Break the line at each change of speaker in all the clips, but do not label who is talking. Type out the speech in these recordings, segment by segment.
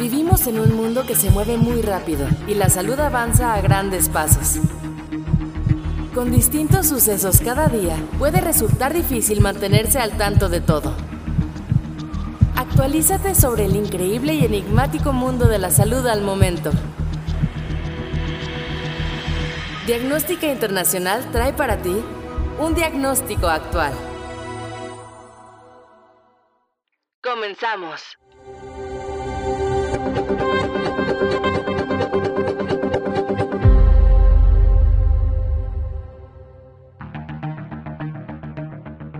Vivimos en un mundo que se mueve muy rápido y la salud avanza a grandes pasos. Con distintos sucesos cada día, puede resultar difícil mantenerse al tanto de todo. Actualízate sobre el increíble y enigmático mundo de la salud al momento. Diagnóstica Internacional trae para ti un diagnóstico actual. Comenzamos.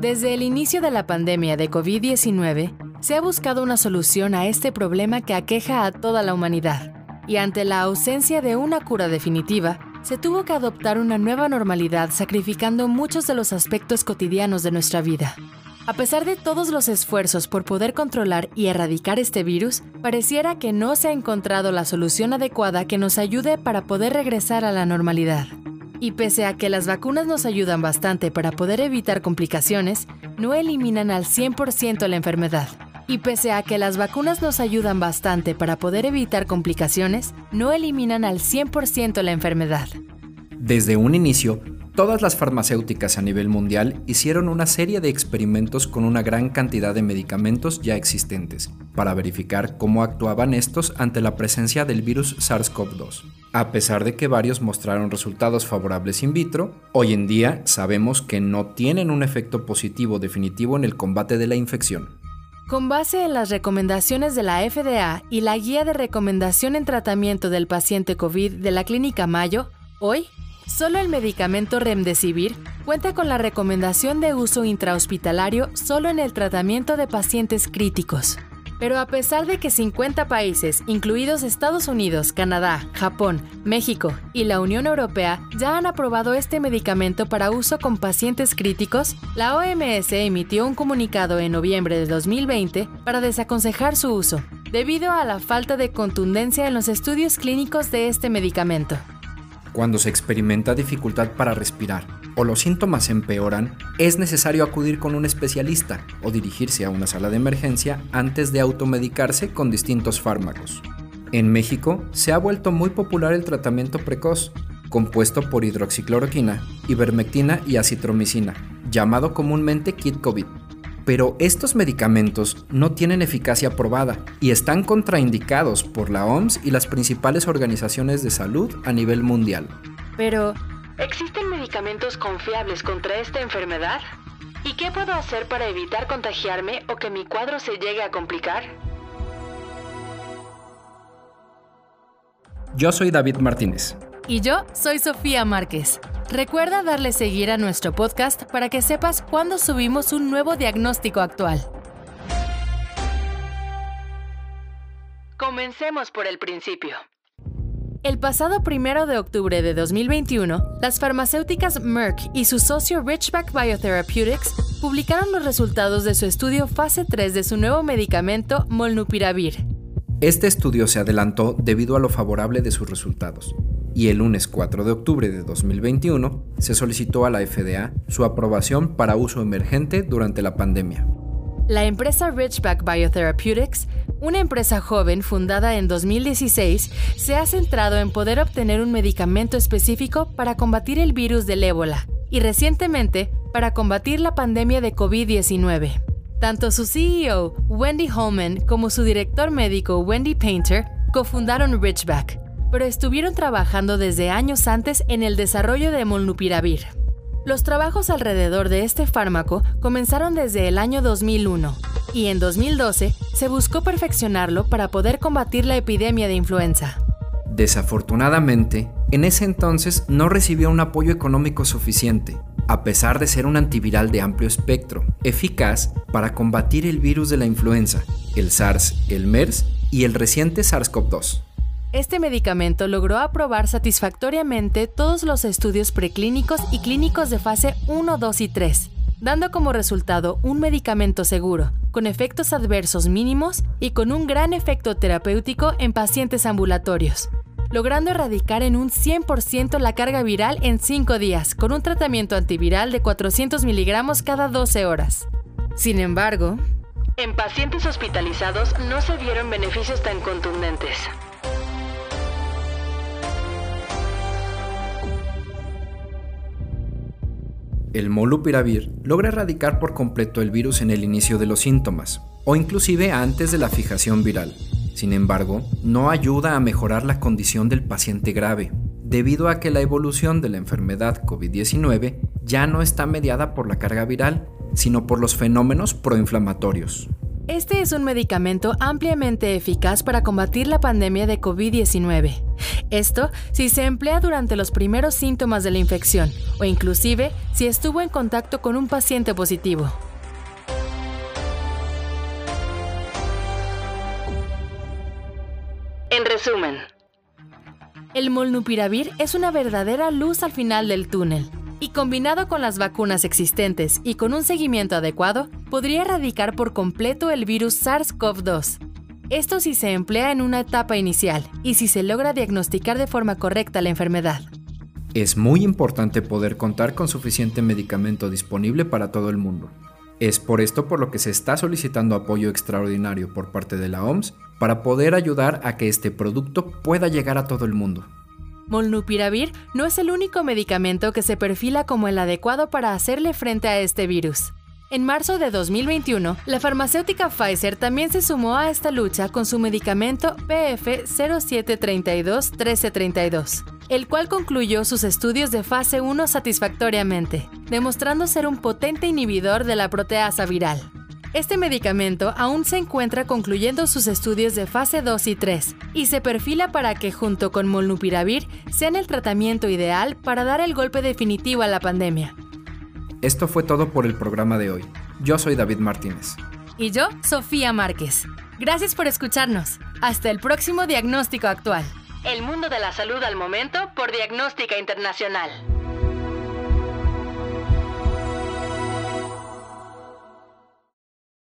Desde el inicio de la pandemia de COVID-19, se ha buscado una solución a este problema que aqueja a toda la humanidad, y ante la ausencia de una cura definitiva, se tuvo que adoptar una nueva normalidad sacrificando muchos de los aspectos cotidianos de nuestra vida. A pesar de todos los esfuerzos por poder controlar y erradicar este virus, pareciera que no se ha encontrado la solución adecuada que nos ayude para poder regresar a la normalidad. Y pese a que las vacunas nos ayudan bastante para poder evitar complicaciones, no eliminan al 100% la enfermedad. Y pese a que las vacunas nos ayudan bastante para poder evitar complicaciones, no eliminan al 100% la enfermedad.
Desde un inicio, todas las farmacéuticas a nivel mundial hicieron una serie de experimentos con una gran cantidad de medicamentos ya existentes, para verificar cómo actuaban estos ante la presencia del virus SARS-CoV-2. A pesar de que varios mostraron resultados favorables in vitro, hoy en día sabemos que no tienen un efecto positivo definitivo en el combate de la infección.
Con base en las recomendaciones de la FDA y la guía de recomendación en tratamiento del paciente COVID de la Clínica Mayo, hoy, solo el medicamento Remdesivir cuenta con la recomendación de uso intrahospitalario solo en el tratamiento de pacientes críticos. Pero a pesar de que 50 países, incluidos Estados Unidos, Canadá, Japón, México y la Unión Europea, ya han aprobado este medicamento para uso con pacientes críticos, la OMS emitió un comunicado en noviembre de 2020 para desaconsejar su uso, debido a la falta de contundencia en los estudios clínicos de este medicamento.
Cuando se experimenta dificultad para respirar o los síntomas empeoran, es necesario acudir con un especialista o dirigirse a una sala de emergencia antes de automedicarse con distintos fármacos. En México se ha vuelto muy popular el tratamiento precoz, compuesto por hidroxicloroquina, ivermectina y acitromicina, llamado comúnmente kit COVID pero estos medicamentos no tienen eficacia probada y están contraindicados por la OMS y las principales organizaciones de salud a nivel mundial.
Pero, ¿existen medicamentos confiables contra esta enfermedad? ¿Y qué puedo hacer para evitar contagiarme o que mi cuadro se llegue a complicar?
Yo soy David Martínez.
Y yo soy Sofía Márquez. Recuerda darle seguir a nuestro podcast para que sepas cuándo subimos un nuevo diagnóstico actual. Comencemos por el principio. El pasado primero de octubre de 2021, las farmacéuticas Merck y su socio Richback Biotherapeutics publicaron los resultados de su estudio fase 3 de su nuevo medicamento Molnupiravir.
Este estudio se adelantó debido a lo favorable de sus resultados, y el lunes 4 de octubre de 2021 se solicitó a la FDA su aprobación para uso emergente durante la pandemia.
La empresa Ridgeback Biotherapeutics, una empresa joven fundada en 2016, se ha centrado en poder obtener un medicamento específico para combatir el virus del ébola y recientemente para combatir la pandemia de COVID-19. Tanto su CEO, Wendy Holman, como su director médico, Wendy Painter, cofundaron Ridgeback, pero estuvieron trabajando desde años antes en el desarrollo de Molnupiravir. Los trabajos alrededor de este fármaco comenzaron desde el año 2001 y en 2012 se buscó perfeccionarlo para poder combatir la epidemia de influenza.
Desafortunadamente, en ese entonces no recibió un apoyo económico suficiente, a pesar de ser un antiviral de amplio espectro, eficaz para combatir el virus de la influenza, el SARS, el MERS y el reciente SARS-CoV-2.
Este medicamento logró aprobar satisfactoriamente todos los estudios preclínicos y clínicos de fase 1, 2 y 3, dando como resultado un medicamento seguro, con efectos adversos mínimos y con un gran efecto terapéutico en pacientes ambulatorios, logrando erradicar en un 100% la carga viral en 5 días, con un tratamiento antiviral de 400 miligramos cada 12 horas. Sin embargo, En pacientes hospitalizados no se vieron beneficios tan contundentes.
El molnupiravir logra erradicar por completo el virus en el inicio de los síntomas, o inclusive antes de la fijación viral. Sin embargo, no ayuda a mejorar la condición del paciente grave, debido a que la evolución de la enfermedad COVID-19 ya no está mediada por la carga viral, sino por los fenómenos proinflamatorios.
Este es un medicamento ampliamente eficaz para combatir la pandemia de COVID-19. Esto si se emplea durante los primeros síntomas de la infección o inclusive si estuvo en contacto con un paciente positivo. En resumen, el molnupiravir es una verdadera luz al final del túnel y combinado con las vacunas existentes y con un seguimiento adecuado, podría erradicar por completo el virus SARS-CoV-2. Esto si se emplea en una etapa inicial y si se logra diagnosticar de forma correcta la enfermedad.
Es muy importante poder contar con suficiente medicamento disponible para todo el mundo. Es por esto por lo que se está solicitando apoyo extraordinario por parte de la OMS para poder ayudar a que este producto pueda llegar a todo el mundo.
Molnupiravir no es el único medicamento que se perfila como el adecuado para hacerle frente a este virus. En marzo de 2021, la farmacéutica Pfizer también se sumó a esta lucha con su medicamento PF 0732-1332, el cual concluyó sus estudios de fase 1 satisfactoriamente, demostrando ser un potente inhibidor de la proteasa viral. Este medicamento aún se encuentra concluyendo sus estudios de fase 2 y 3 y se perfila para que junto con molnupiravir sean el tratamiento ideal para dar el golpe definitivo a la pandemia.
Esto fue todo por el programa de hoy. Yo soy David Martínez.
Y yo, Sofía Márquez. Gracias por escucharnos. Hasta el próximo diagnóstico actual. El mundo de la salud al momento por Diagnóstica Internacional.